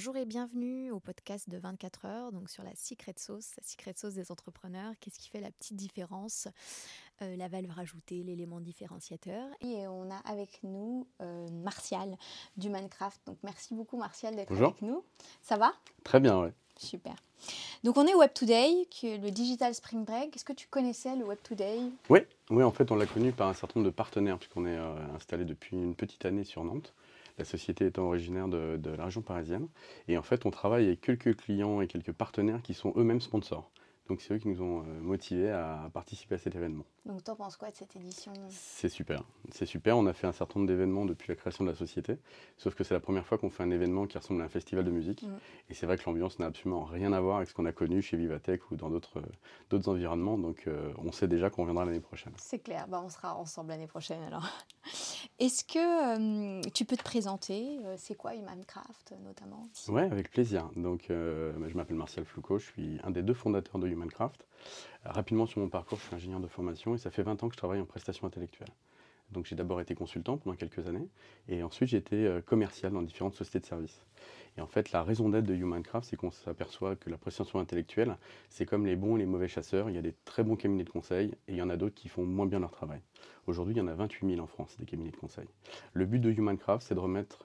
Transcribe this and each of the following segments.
Bonjour et bienvenue au podcast de 24 heures, donc sur la secret sauce, la secret sauce des entrepreneurs. Qu'est-ce qui fait la petite différence, euh, la valeur ajoutée, l'élément différenciateur? Et on a avec nous euh, Martial du Minecraft. Donc merci beaucoup Martial d'être avec nous. Ça va? Très bien, oui. Super. Donc on est Web Today, le Digital Spring Break. Est-ce que tu connaissais le Web Today? Oui, oui, en fait on l'a connu par un certain nombre de partenaires puisqu'on est euh, installé depuis une petite année sur Nantes la société étant originaire de, la région parisienne. Et en fait, on travaille avec quelques clients et quelques partenaires qui sont eux-mêmes sponsors. Donc c'est eux qui nous ont euh, motivés à participer à cet événement. Donc t'en penses quoi de cette édition? C'est super, c'est super. On a fait un certain nombre d'événements depuis la création de la société, sauf que c'est la première fois qu'on fait un événement qui ressemble à un festival de musique. Mm. Et c'est vrai que l'ambiance n'a absolument rien à voir avec ce qu'on a connu chez Vivatech ou dans d'autres d'autres environnements. Donc euh, on sait déjà qu'on reviendra l'année prochaine. C'est clair, bah, on sera ensemble l'année prochaine alors. Est-ce que euh, tu peux te présenter? C'est quoi Humancraft notamment? Oui, avec plaisir. Donc bah, je m'appelle Martial Floucault, je suis un des deux fondateurs de Minecraft. Rapidement sur mon parcours, je suis ingénieur de formation et ça fait 20 ans que je travaille en prestation intellectuelle. Donc j'ai d'abord été consultant pendant quelques années et ensuite j'ai été euh, commercial dans différentes sociétés de services. Et en fait, la raison d'être de Humancraft, c'est qu'on s'aperçoit que la prestation intellectuelle, c'est comme les bons et les mauvais chasseurs. Il y a des très bons cabinets de conseil et il y en a d'autres qui font moins bien leur travail. Aujourd'hui, il y en a 28 000 en France, des cabinets de conseil. Le but de Humancraft, c'est de remettre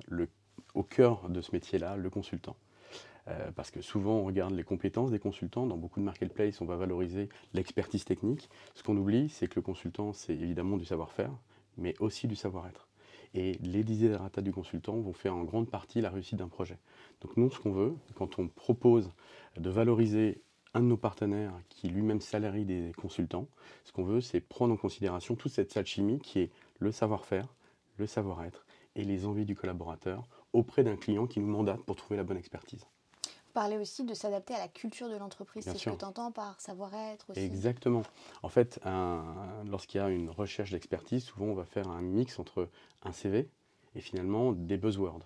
au cœur de ce métier-là le consultant. Euh, parce que souvent on regarde les compétences des consultants. Dans beaucoup de marketplaces, on va valoriser l'expertise technique. Ce qu'on oublie, c'est que le consultant, c'est évidemment du savoir-faire, mais aussi du savoir-être. Et les desiderata du consultant vont faire en grande partie la réussite d'un projet. Donc nous, ce qu'on veut, quand on propose de valoriser un de nos partenaires qui lui-même salarie des consultants, ce qu'on veut, c'est prendre en considération toute cette salle chimie qui est le savoir-faire, le savoir-être et les envies du collaborateur auprès d'un client qui nous mandate pour trouver la bonne expertise parler aussi de s'adapter à la culture de l'entreprise. C'est ce que tu entends par savoir-être aussi. Exactement. En fait, lorsqu'il y a une recherche d'expertise, souvent on va faire un mix entre un CV et finalement des buzzwords.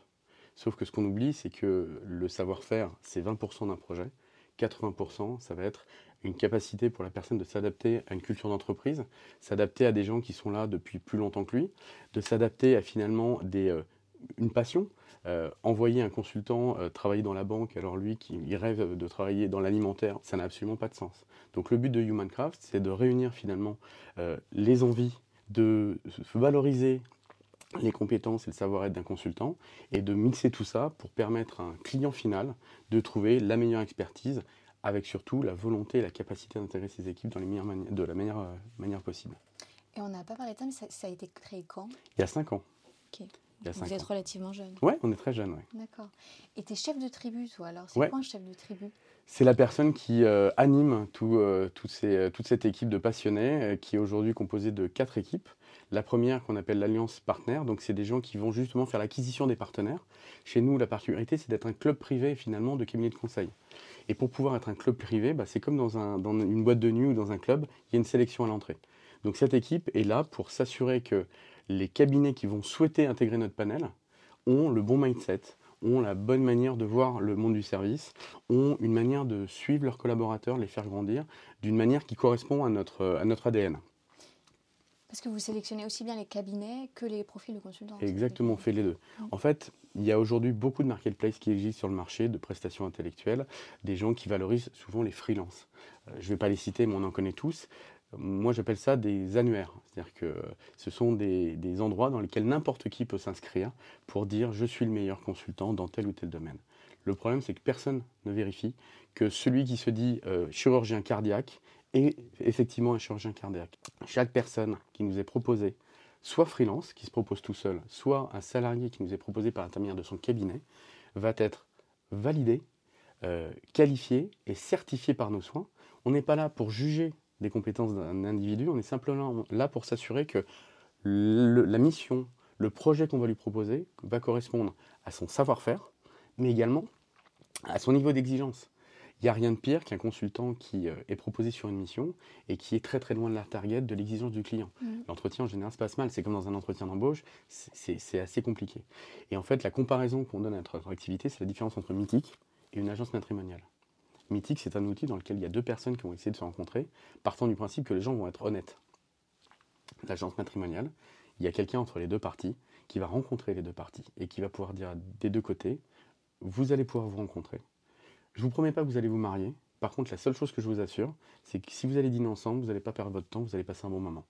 Sauf que ce qu'on oublie, c'est que le savoir-faire, c'est 20% d'un projet. 80%, ça va être une capacité pour la personne de s'adapter à une culture d'entreprise, s'adapter à des gens qui sont là depuis plus longtemps que lui, de s'adapter à finalement des, euh, une passion. Euh, envoyer un consultant euh, travailler dans la banque, alors lui qui rêve de travailler dans l'alimentaire, ça n'a absolument pas de sens. Donc le but de Humancraft, c'est de réunir finalement euh, les envies, de valoriser les compétences et le savoir-être d'un consultant et de mixer tout ça pour permettre à un client final de trouver la meilleure expertise avec surtout la volonté et la capacité d'intégrer ses équipes dans les meilleures de la meilleure manière possible. Et on n'a pas parlé de ça, mais ça, a été créé quand? Il y a cinq ans. Vous êtes relativement jeune. Oui, on est très jeune. Ouais. D'accord. Et tu es chef de tribu, toi, alors C'est quoi un chef de tribu? C'est la personne qui euh, anime tout, euh, euh, toute cette équipe de passionnés, qui est aujourd'hui composée de quatre équipes. La première qu'on appelle l'Alliance Partenaire, donc c'est des gens qui vont justement faire l'acquisition des partenaires. Chez nous, la particularité, c'est d'être un club privé finalement de cabinet de conseil. Et pour pouvoir être un club privé, bah, c'est comme dans, un, dans une boîte de nuit ou dans un club, il y a une sélection à l'entrée. Donc cette équipe est là pour s'assurer que les cabinets qui vont souhaiter intégrer notre panel ont le bon mindset, ont la bonne manière de voir le monde du service, ont une manière de suivre leurs collaborateurs, les faire grandir, d'une manière qui correspond à notre, à notre ADN. Parce que vous sélectionnez aussi bien les cabinets que les profils de consultants. Exactement, on fait les deux. En fait, il y a aujourd'hui beaucoup de marketplaces qui existent sur le marché de prestations intellectuelles, des gens qui valorisent souvent les freelances. Euh, je ne vais pas les citer, mais on en connaît tous. Moi, j'appelle ça des annuaires. C'est-à-dire que ce sont des, endroits dans lesquels n'importe qui peut s'inscrire pour dire je suis le meilleur consultant dans tel ou tel domaine. Le problème, c'est que personne ne vérifie que celui qui se dit euh, chirurgien cardiaque est effectivement un chirurgien cardiaque. Chaque personne qui nous est proposée, soit freelance, qui se propose tout seul, soit un salarié qui nous est proposé par l'intermédiaire de son cabinet, va être validé, euh, qualifié et certifié par nos soins. On n'est pas là pour juger des compétences d'un individu, on est simplement là pour s'assurer que la mission, le projet qu'on va lui proposer va correspondre à son savoir-faire, mais également à son niveau d'exigence. Il n'y a rien de pire qu'un consultant qui euh, est proposé sur une mission et qui est très très loin de la target, de l'exigence du client. Mmh. L'entretien en général se passe mal, c'est comme dans un entretien d'embauche, c'est assez compliqué. Et en fait, la comparaison qu'on donne à notre activité, c'est la différence entre Mythique et une agence matrimoniale. Mythique, c'est un outil dans lequel il y a deux personnes qui vont essayer de se rencontrer, partant du principe que les gens vont être honnêtes. L'agence matrimoniale, il y a quelqu'un entre les deux parties qui va rencontrer les deux parties et qui va pouvoir dire des deux côtés vous allez pouvoir vous rencontrer. Je ne vous promets pas que vous allez vous marier. Par contre, la seule chose que je vous assure, c'est que si vous allez dîner ensemble, vous n'allez pas perdre votre temps, vous allez passer un bon moment.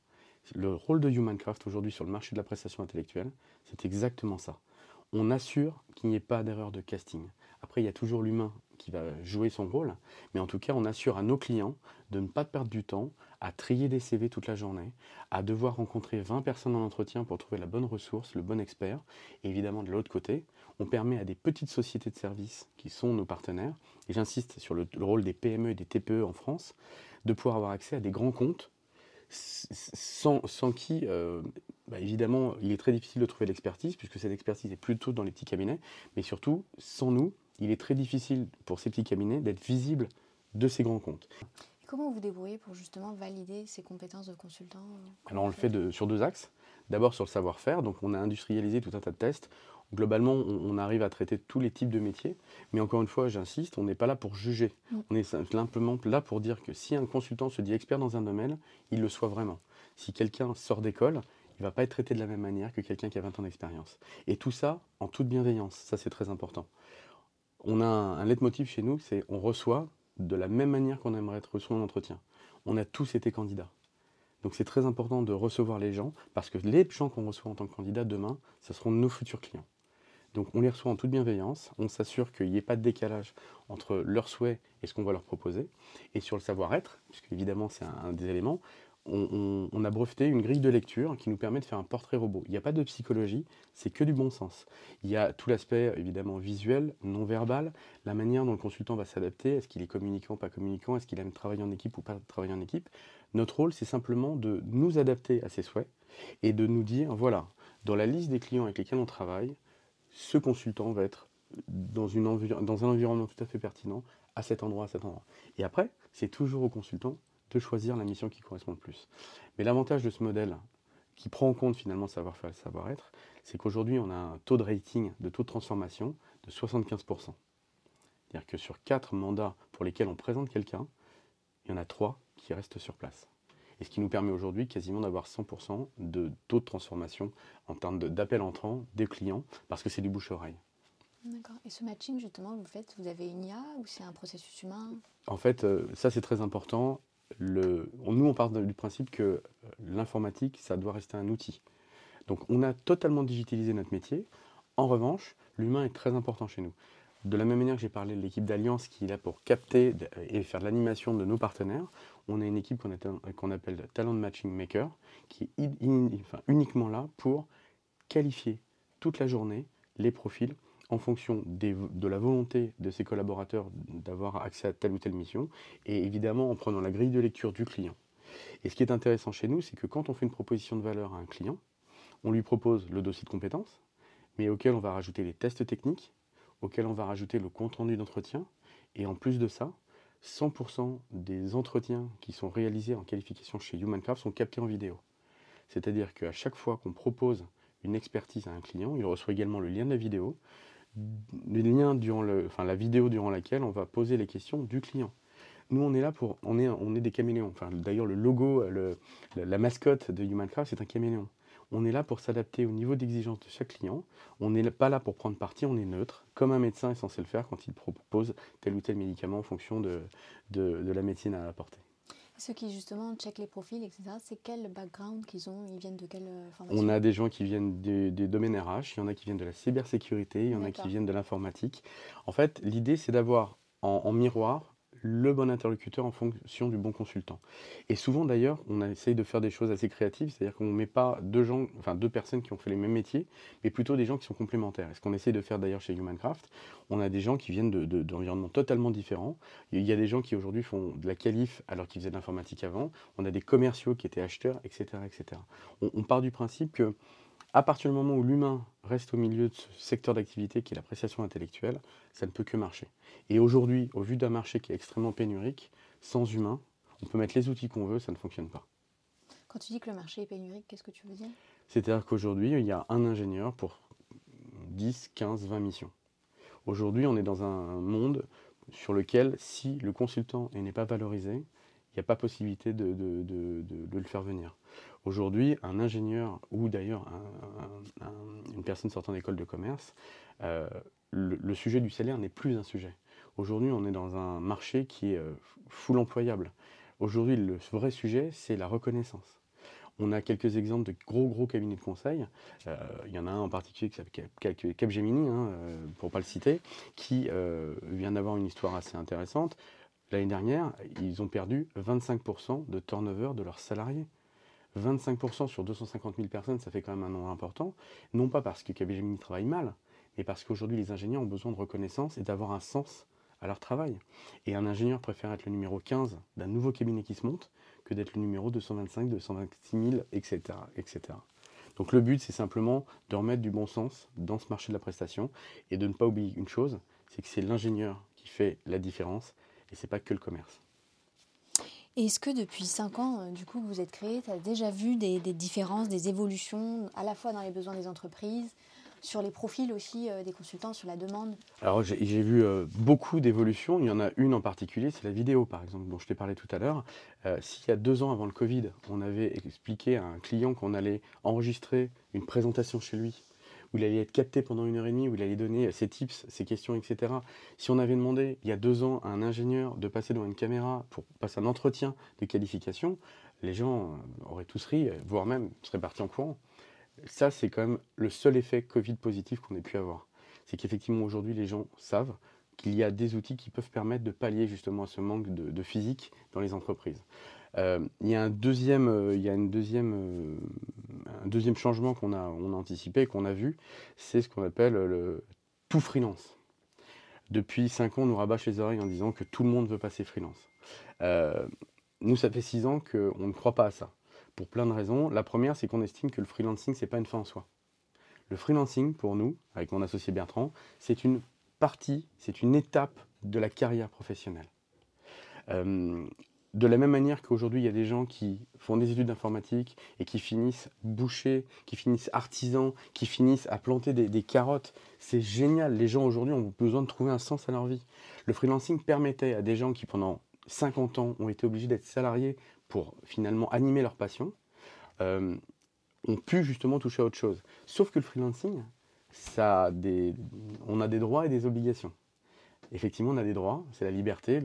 Le rôle de Humancraft aujourd'hui sur le marché de la prestation intellectuelle, c'est exactement ça. On assure qu'il n'y ait pas d'erreur de casting. Après, il y a toujours l'humain qui va jouer son rôle, mais en tout cas, on assure à nos clients de ne pas perdre du temps à trier des CV toute la journée, à devoir rencontrer 20 personnes en entretien pour trouver la bonne ressource, le bon expert. Et évidemment, de l'autre côté, on permet à des petites sociétés de services qui sont nos partenaires, et j'insiste sur le, rôle des PME et des TPE en France, de pouvoir avoir accès à des grands comptes sans, qui, euh, bah, évidemment, il est très difficile de trouver l'expertise, puisque cette expertise est plutôt dans les petits cabinets, mais surtout, sans nous, il est très difficile pour ces petits cabinets d'être visibles de ces grands comptes. Comment vous débrouillez pour justement valider ces compétences de consultant euh, Alors on le fait sur deux axes. D'abord sur le savoir-faire, donc on a industrialisé tout un tas de tests. Globalement, on, arrive à traiter tous les types de métiers, mais encore une fois, j'insiste, on n'est pas là pour juger. On est simplement là pour dire que si un consultant se dit expert dans un domaine, il le soit vraiment. Si quelqu'un sort d'école, il ne va pas être traité de la même manière que quelqu'un qui a 20 ans d'expérience. Et tout ça en toute bienveillance, ça c'est très important on a un, leitmotiv chez nous, c'est on reçoit de la même manière qu'on aimerait être reçu en entretien. On a tous été candidats. Donc c'est très important de recevoir les gens, parce que les gens qu'on reçoit en tant que candidat demain, ce seront nos futurs clients. Donc on les reçoit en toute bienveillance, on s'assure qu'il n'y ait pas de décalage entre leurs souhaits et ce qu'on va leur proposer. Et sur le savoir-être, puisque évidemment c'est un, des éléments, on, a breveté une grille de lecture qui nous permet de faire un portrait robot. Il n'y a pas de psychologie, c'est que du bon sens. Il y a tout l'aspect évidemment visuel, non verbal, la manière dont le consultant va s'adapter, est-ce qu'il est communicant, pas communicant, est-ce qu'il aime travailler en équipe ou pas travailler en équipe. Notre rôle, c'est simplement de nous adapter à ses souhaits et de nous dire, voilà, dans la liste des clients avec lesquels on travaille, ce consultant va être dans, un environnement tout à fait pertinent, à cet endroit, à cet endroit. Et après, c'est toujours au consultant de choisir la mission qui correspond le plus. Mais l'avantage de ce modèle, qui prend en compte finalement le savoir-faire et le savoir-être, c'est qu'aujourd'hui, on a un taux de rating, de taux de transformation de 75%. C'est-à-dire que sur 4 mandats pour lesquels on présente quelqu'un, il y en a 3 qui restent sur place. Et ce qui nous permet aujourd'hui quasiment d'avoir 100% de taux de transformation en termes d'appel entrant des clients, parce que c'est du bouche-oreille. D'accord. Et ce matching, justement, vous faites, vous avez une IA ou c'est un processus humain? En fait, euh, ça c'est très important le, nous, on part du principe que euh, l'informatique, ça doit rester un outil. Donc, on a totalement digitalisé notre métier. En revanche, l'humain est très important chez nous. De la même manière que j'ai parlé de l'équipe d'Alliance qui est là pour capter et faire l'animation de nos partenaires, on a une équipe qu'on appelle Talent Matching Maker qui est uniquement là pour qualifier toute la journée les profils en fonction de la volonté de ses collaborateurs d'avoir accès à telle ou telle mission, et évidemment en prenant la grille de lecture du client. Et ce qui est intéressant chez nous, c'est que quand on fait une proposition de valeur à un client, on lui propose le dossier de compétences, mais auquel on va rajouter les tests techniques, auquel on va rajouter le compte-rendu d'entretien, et en plus de ça, 100% des entretiens qui sont réalisés en qualification chez HumanCraft sont captés en vidéo. C'est-à-dire qu'à chaque fois qu'on propose une expertise à un client, il reçoit également le lien de la vidéo, durant la vidéo durant laquelle on va poser les questions du client. Nous, on est là pour, on est, on est des caméléons. D'ailleurs, le logo, la, mascotte de HumanCraft, c'est un caméléon. On est là pour s'adapter au niveau d'exigence de chaque client. On n'est pas là pour prendre parti, on est neutre, comme un médecin est censé le faire quand il propose tel ou tel médicament en fonction de, de, de la médecine à apporter. Ceux qui justement checkent les profils, etc., c'est quel background qu'ils ont Ils viennent de quelle euh, formation? On a des gens qui viennent des, domaines RH, il y en a qui viennent de la cybersécurité, il y en a qui viennent de l'informatique. En fait, l'idée, c'est d'avoir en, miroir le bon interlocuteur en fonction du bon consultant. Et souvent d'ailleurs, on essaye de faire des choses assez créatives, c'est-à-dire qu'on ne met pas deux gens, enfin deux personnes qui ont fait les mêmes métiers, mais plutôt des gens qui sont complémentaires. Et ce qu'on essaye de faire d'ailleurs chez Humancraft, on a des gens qui viennent d'environnements de, totalement différents. Il y a des gens qui aujourd'hui font de la qualif alors qu'ils faisaient de l'informatique avant. On a des commerciaux qui étaient acheteurs, etc. etc. On part du principe que à partir du moment où l'humain reste au milieu de ce secteur d'activité qui est l'appréciation intellectuelle, ça ne peut que marcher. Et aujourd'hui, au vu d'un marché qui est extrêmement pénurique, sans humain, on peut mettre les outils qu'on veut, ça ne fonctionne pas. Quand tu dis que le marché est pénurique, qu'est-ce que tu veux dire? C'est-à-dire qu'aujourd'hui, il y a un ingénieur pour 10, 15, 20 missions. Aujourd'hui, on est dans un monde sur lequel, si le consultant n'est pas valorisé, n'y a pas possibilité de, le faire venir. Aujourd'hui, un ingénieur ou d'ailleurs une personne sortant d'école de commerce, euh, le, sujet du salaire n'est plus un sujet. Aujourd'hui, on est dans un marché qui est euh, full employable. Aujourd'hui, le vrai sujet, c'est la reconnaissance. On a quelques exemples de gros gros cabinets de conseil. Euh, il y en a un en particulier qui s'appelle Capgemini, hein, pour ne pas le citer, qui vient d'avoir une histoire assez intéressante. L'année dernière, ils ont perdu 25% de turnover de leurs salariés. 25% sur 250 000 personnes, ça fait quand même un nombre important. Non pas parce que Capgemini travaille mal, mais parce qu'aujourd'hui les ingénieurs ont besoin de reconnaissance et d'avoir un sens à leur travail. Et un ingénieur préfère être le numéro 15 d'un nouveau cabinet qui se monte que d'être le numéro 225, 226 000, etc. etc. Donc le but, c'est simplement de remettre du bon sens dans ce marché de la prestation et de ne pas oublier une chose, c'est que c'est l'ingénieur qui fait la différence et c'est pas que le commerce. Est-ce que depuis 5 ans, euh, du coup, vous êtes créé, tu as déjà vu des, différences, des évolutions, à la fois dans les besoins des entreprises, sur les profils aussi euh, des consultants, sur la demande? Alors j'ai vu euh, beaucoup d'évolutions. Il y en a une en particulier, c'est la vidéo par exemple, dont je t'ai parlé tout à l'heure. S'il y a deux ans avant le Covid, on avait expliqué à un client qu'on allait enregistrer une présentation chez lui où il allait être capté pendant une heure et demie, où il allait donner ses tips, ses questions, etc. Si on avait demandé il y a deux ans à un ingénieur de passer devant une caméra pour passer un entretien de qualification, les gens euh, auraient tous ri, voire même seraient partis en courant. Ça, c'est quand même le seul effet Covid positif qu'on ait pu avoir. C'est qu'effectivement, aujourd'hui, les gens savent qu'il y a des outils qui peuvent permettre de pallier justement à ce manque de physique dans les entreprises. Euh, il y a un deuxième, euh, il y a une deuxième, euh, un deuxième changement qu'on a, on a anticipé, qu'on a vu, c'est ce qu'on appelle le tout freelance. Depuis 5 ans, on nous rabâche les oreilles en disant que tout le monde veut passer freelance. nous, ça fait 6 ans qu'on ne croit pas à ça, pour plein de raisons. La première, c'est qu'on estime que le freelancing, c'est pas une fin en soi. Le freelancing, pour nous, avec mon associé Bertrand, c'est une partie, c'est une étape de la carrière professionnelle. Euh, de la même manière qu'aujourd'hui, il y a des gens qui font des études d'informatique et qui finissent bouchers, qui finissent artisans, qui finissent à planter des, carottes. C'est génial. Les gens aujourd'hui ont besoin de trouver un sens à leur vie. Le freelancing permettait à des gens qui, pendant 50 ans, ont été obligés d'être salariés pour finalement animer leur passion, euh, ont pu justement toucher à autre chose. Sauf que le freelancing, ça on a des droits et des obligations. Effectivement, on a des droits, c'est la liberté,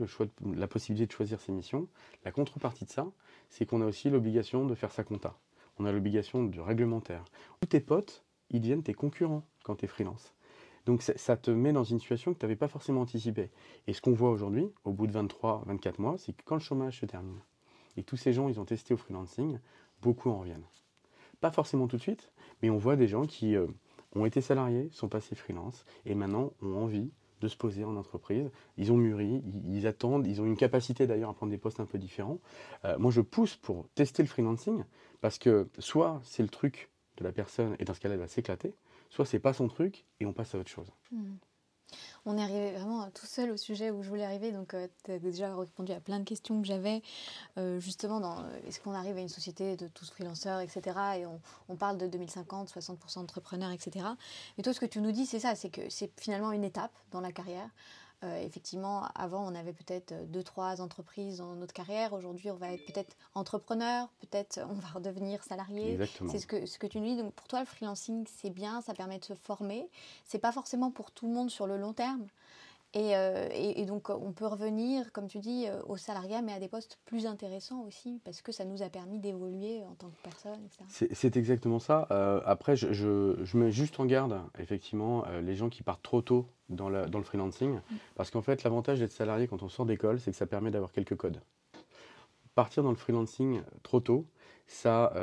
la possibilité de choisir ses missions. La contrepartie de ça, c'est qu'on a aussi l'obligation de faire sa compta. On a l'obligation du réglementaire. Tous tes potes, ils deviennent tes concurrents quand tu es freelance. Donc ça te met dans une situation que tu n'avais pas forcément anticipée. Et ce qu'on voit aujourd'hui, au bout de 23, 24 mois, c'est que quand le chômage se termine, et tous ces gens, ils ont testé au freelancing, beaucoup en reviennent. Pas forcément tout de suite, mais on voit des gens qui euh, ont été salariés, sont passés freelance, et maintenant ont envie de se poser en entreprise. Ils ont mûri, ils, attendent, ils ont une capacité d'ailleurs à prendre des postes un peu différents. Euh, moi, je pousse pour tester le freelancing parce que soit c'est le truc de la personne et dans ce cas-là, elle va s'éclater, soit c'est pas son truc et on passe à autre chose. Hmm. On est arrivé vraiment tout seul au sujet où je voulais arriver, donc euh, tu as déjà répondu à plein de questions que j'avais, euh, justement dans est-ce qu'on arrive à une société de tous freelanceurs, etc. Et on, parle de 2050, 60% d'entrepreneurs, etc. Mais toi, ce que tu nous dis, c'est ça, c'est que c'est finalement une étape dans la carrière. Euh, effectivement, avant, on avait peut-être deux, trois entreprises dans notre carrière. Aujourd'hui, on va être peut-être entrepreneur, peut-être on va redevenir salarié. C'est ce que, ce que tu nous dis. Donc, pour toi, le freelancing, c'est bien, ça permet de se former. C'est pas forcément pour tout le monde sur le long terme. Euh, et, donc, on peut revenir, comme tu dis, euh, au salariat, mais à des postes plus intéressants aussi, parce que ça nous a permis d'évoluer en tant que personne, C'est exactement ça. Euh, après, je, mets juste en garde, effectivement, les gens qui partent trop tôt dans, dans le freelancing, mm. parce qu'en fait, l'avantage d'être salarié quand on sort d'école, c'est que ça permet d'avoir quelques codes. Partir dans le freelancing trop tôt, ça,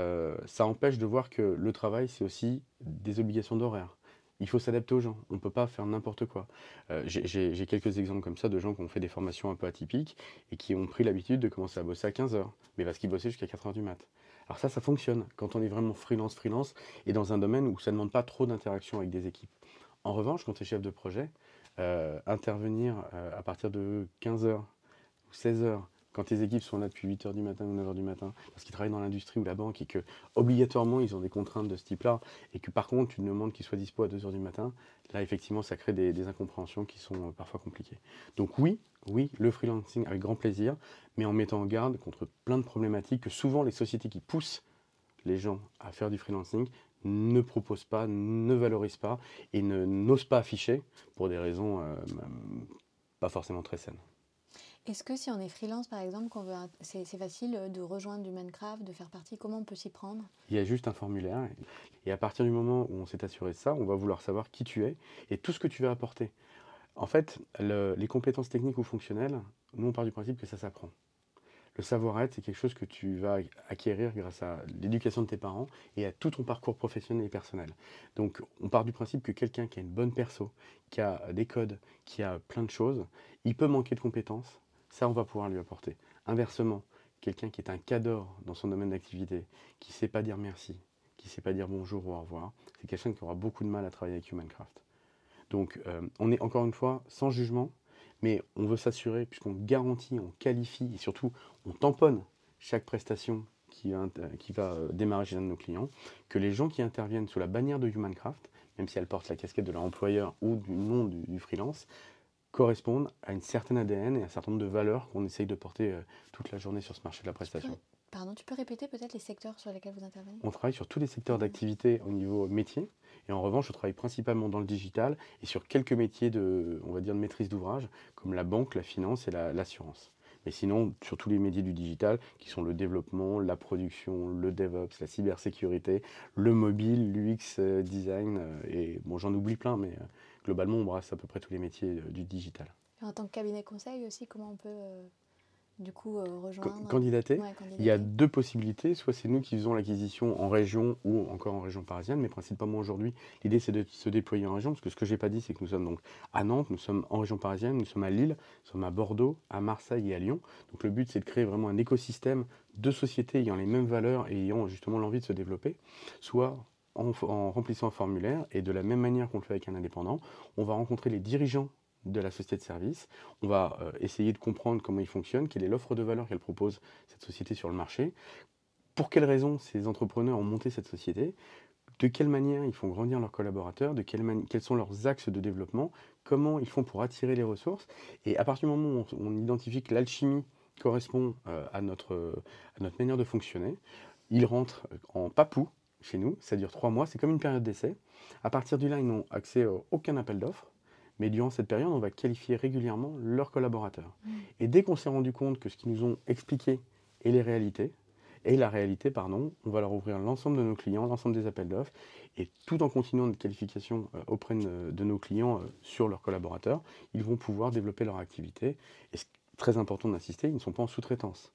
ça empêche de voir que le travail, c'est aussi des obligations d'horaire il faut s'adapter aux gens. On ne peut pas faire n'importe quoi. Euh, j'ai quelques exemples comme ça de gens qui ont fait des formations un peu atypiques et qui ont pris l'habitude de commencer à bosser à 15h, mais parce qu'ils bossaient jusqu'à 4h du mat. Alors ça, ça fonctionne quand on est vraiment freelance, freelance, et dans un domaine où ça ne demande pas trop d'interaction avec des équipes. En revanche, quand tu es chef de projet, euh, intervenir euh, à partir de 15h ou 16h quand tes équipes sont là depuis 8h du matin ou 9h du matin, parce qu'ils travaillent dans l'industrie ou la banque et que obligatoirement ils ont des contraintes de ce type-là, et que par contre tu demandes qu'ils soient dispo à 2h du matin, là effectivement ça crée des, incompréhensions qui sont euh, parfois compliquées. Donc oui, oui, le freelancing avec grand plaisir, mais en mettant en garde contre plein de problématiques que souvent les sociétés qui poussent les gens à faire du freelancing ne proposent pas, ne valorisent pas et n'osent pas afficher pour des raisons euh, pas forcément très saines. Est-ce que si on est freelance par exemple, c'est facile de rejoindre du Minecraft, de faire partie, comment on peut s'y prendre? Il y a juste un formulaire et à partir du moment où on s'est assuré de ça, on va vouloir savoir qui tu es et tout ce que tu vas apporter. En fait, les compétences techniques ou fonctionnelles, nous on part du principe que ça s'apprend. Le savoir-être, c'est quelque chose que tu vas acquérir grâce à l'éducation de tes parents et à tout ton parcours professionnel et personnel. Donc, on part du principe que quelqu'un qui a une bonne perso, qui a des codes, qui a plein de choses, il peut manquer de compétences. Ça, on va pouvoir lui apporter. Inversement, quelqu'un qui est un cadre dans son domaine d'activité, qui ne sait pas dire merci, qui ne sait pas dire bonjour ou au revoir, c'est quelqu'un qui aura beaucoup de mal à travailler avec Humancraft. Donc, euh, on est encore une fois sans jugement, mais on veut s'assurer, puisqu'on garantit, on qualifie et surtout on tamponne chaque prestation qui, va euh, démarrer chez un de nos clients, que les gens qui interviennent sous la bannière de Humancraft, même si elles portent la casquette de leur employeur ou du nom du, freelance, correspondent à une certaine ADN et à un certain nombre de valeurs qu'on essaye de porter euh, toute la journée sur ce marché de la prestation. Pardon, tu peux répéter peut-être les secteurs sur lesquels vous intervenez? On travaille sur tous les secteurs d'activité au niveau métier. Et en revanche, je travaille principalement dans le digital et sur quelques métiers de, on va dire, de maîtrise d'ouvrage, comme la banque, la finance et l'assurance. Mais sinon, sur tous les métiers du digital, qui sont le développement, la production, le DevOps, la cybersécurité, le mobile, l'UX euh, design, euh, et bon, j'en oublie plein, mais euh, globalement, on brasse à peu près tous les métiers du digital. En tant que cabinet conseil aussi, comment on peut du coup euh, rejoindre? candidater. Il y a deux possibilités. Soit c'est nous qui faisons l'acquisition en région ou encore en région parisienne, mais principalement aujourd'hui, l'idée c'est de se déployer en région, parce que ce que j'ai pas dit, c'est que nous sommes donc à Nantes, nous sommes en région parisienne, nous sommes à Lille, nous sommes à Bordeaux, à Marseille et à Lyon. Donc le but c'est de créer vraiment un écosystème de sociétés ayant les mêmes valeurs et ayant justement l'envie de se développer, soit en, remplissant un formulaire et de la même manière qu'on le fait avec un indépendant, on va rencontrer les dirigeants de la société de service. On va euh, essayer de comprendre comment il fonctionne, quelle est l'offre de valeur qu'elle propose cette société sur le marché, pour quelles raisons ces entrepreneurs ont monté cette société, de quelle manière ils font grandir leurs collaborateurs, de quels sont leurs axes de développement, comment ils font pour attirer les ressources? Et à partir du moment où on, identifie que l'alchimie correspond euh, à, notre, à notre manière de fonctionner, ils rentrent en papou chez nous, ça dure trois mois, c'est comme une période d'essai. À partir du là, ils n'ont accès à aucun appel d'offres. Mais durant cette période, on va qualifier régulièrement leurs collaborateurs. Mm. Et dès qu'on s'est rendu compte que ce qu'ils nous ont expliqué est les réalités, et la réalité, pardon, on va leur ouvrir l'ensemble de nos clients, l'ensemble des appels d'offres, et tout en continuant notre qualification euh, auprès de, nos clients euh, sur leurs collaborateurs, ils vont pouvoir développer leur activité. Et c'est très important d'insister, ils ne sont pas en sous-traitance.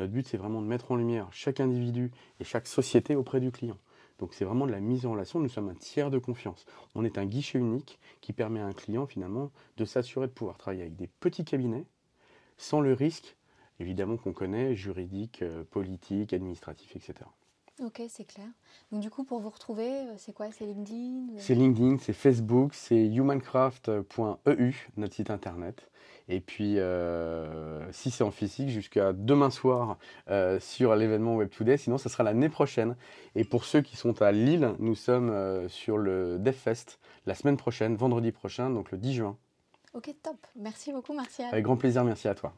Notre but, c'est vraiment de mettre en lumière chaque individu et chaque société auprès du client. Donc c'est vraiment de la mise en relation, nous sommes un tiers de confiance. On est un guichet unique qui permet à un client finalement de s'assurer de pouvoir travailler avec des petits cabinets sans le risque évidemment qu'on connaît, juridique, euh, politique, administratif, etc. Ok, c'est clair. Donc du coup, pour vous retrouver, euh, c'est quoi? C'est LinkedIn euh? C'est LinkedIn, c'est Facebook, c'est humancraft.eu, notre site internet. Et puis, euh, si c'est en physique, jusqu'à demain soir sur l'événement Web Today. Sinon, ça sera l'année prochaine. Et pour ceux qui sont à Lille, nous sommes sur le DevFest la semaine prochaine, vendredi prochain, donc le 10 juin. Ok, top. Merci beaucoup, Martial. Avec grand plaisir, merci à toi.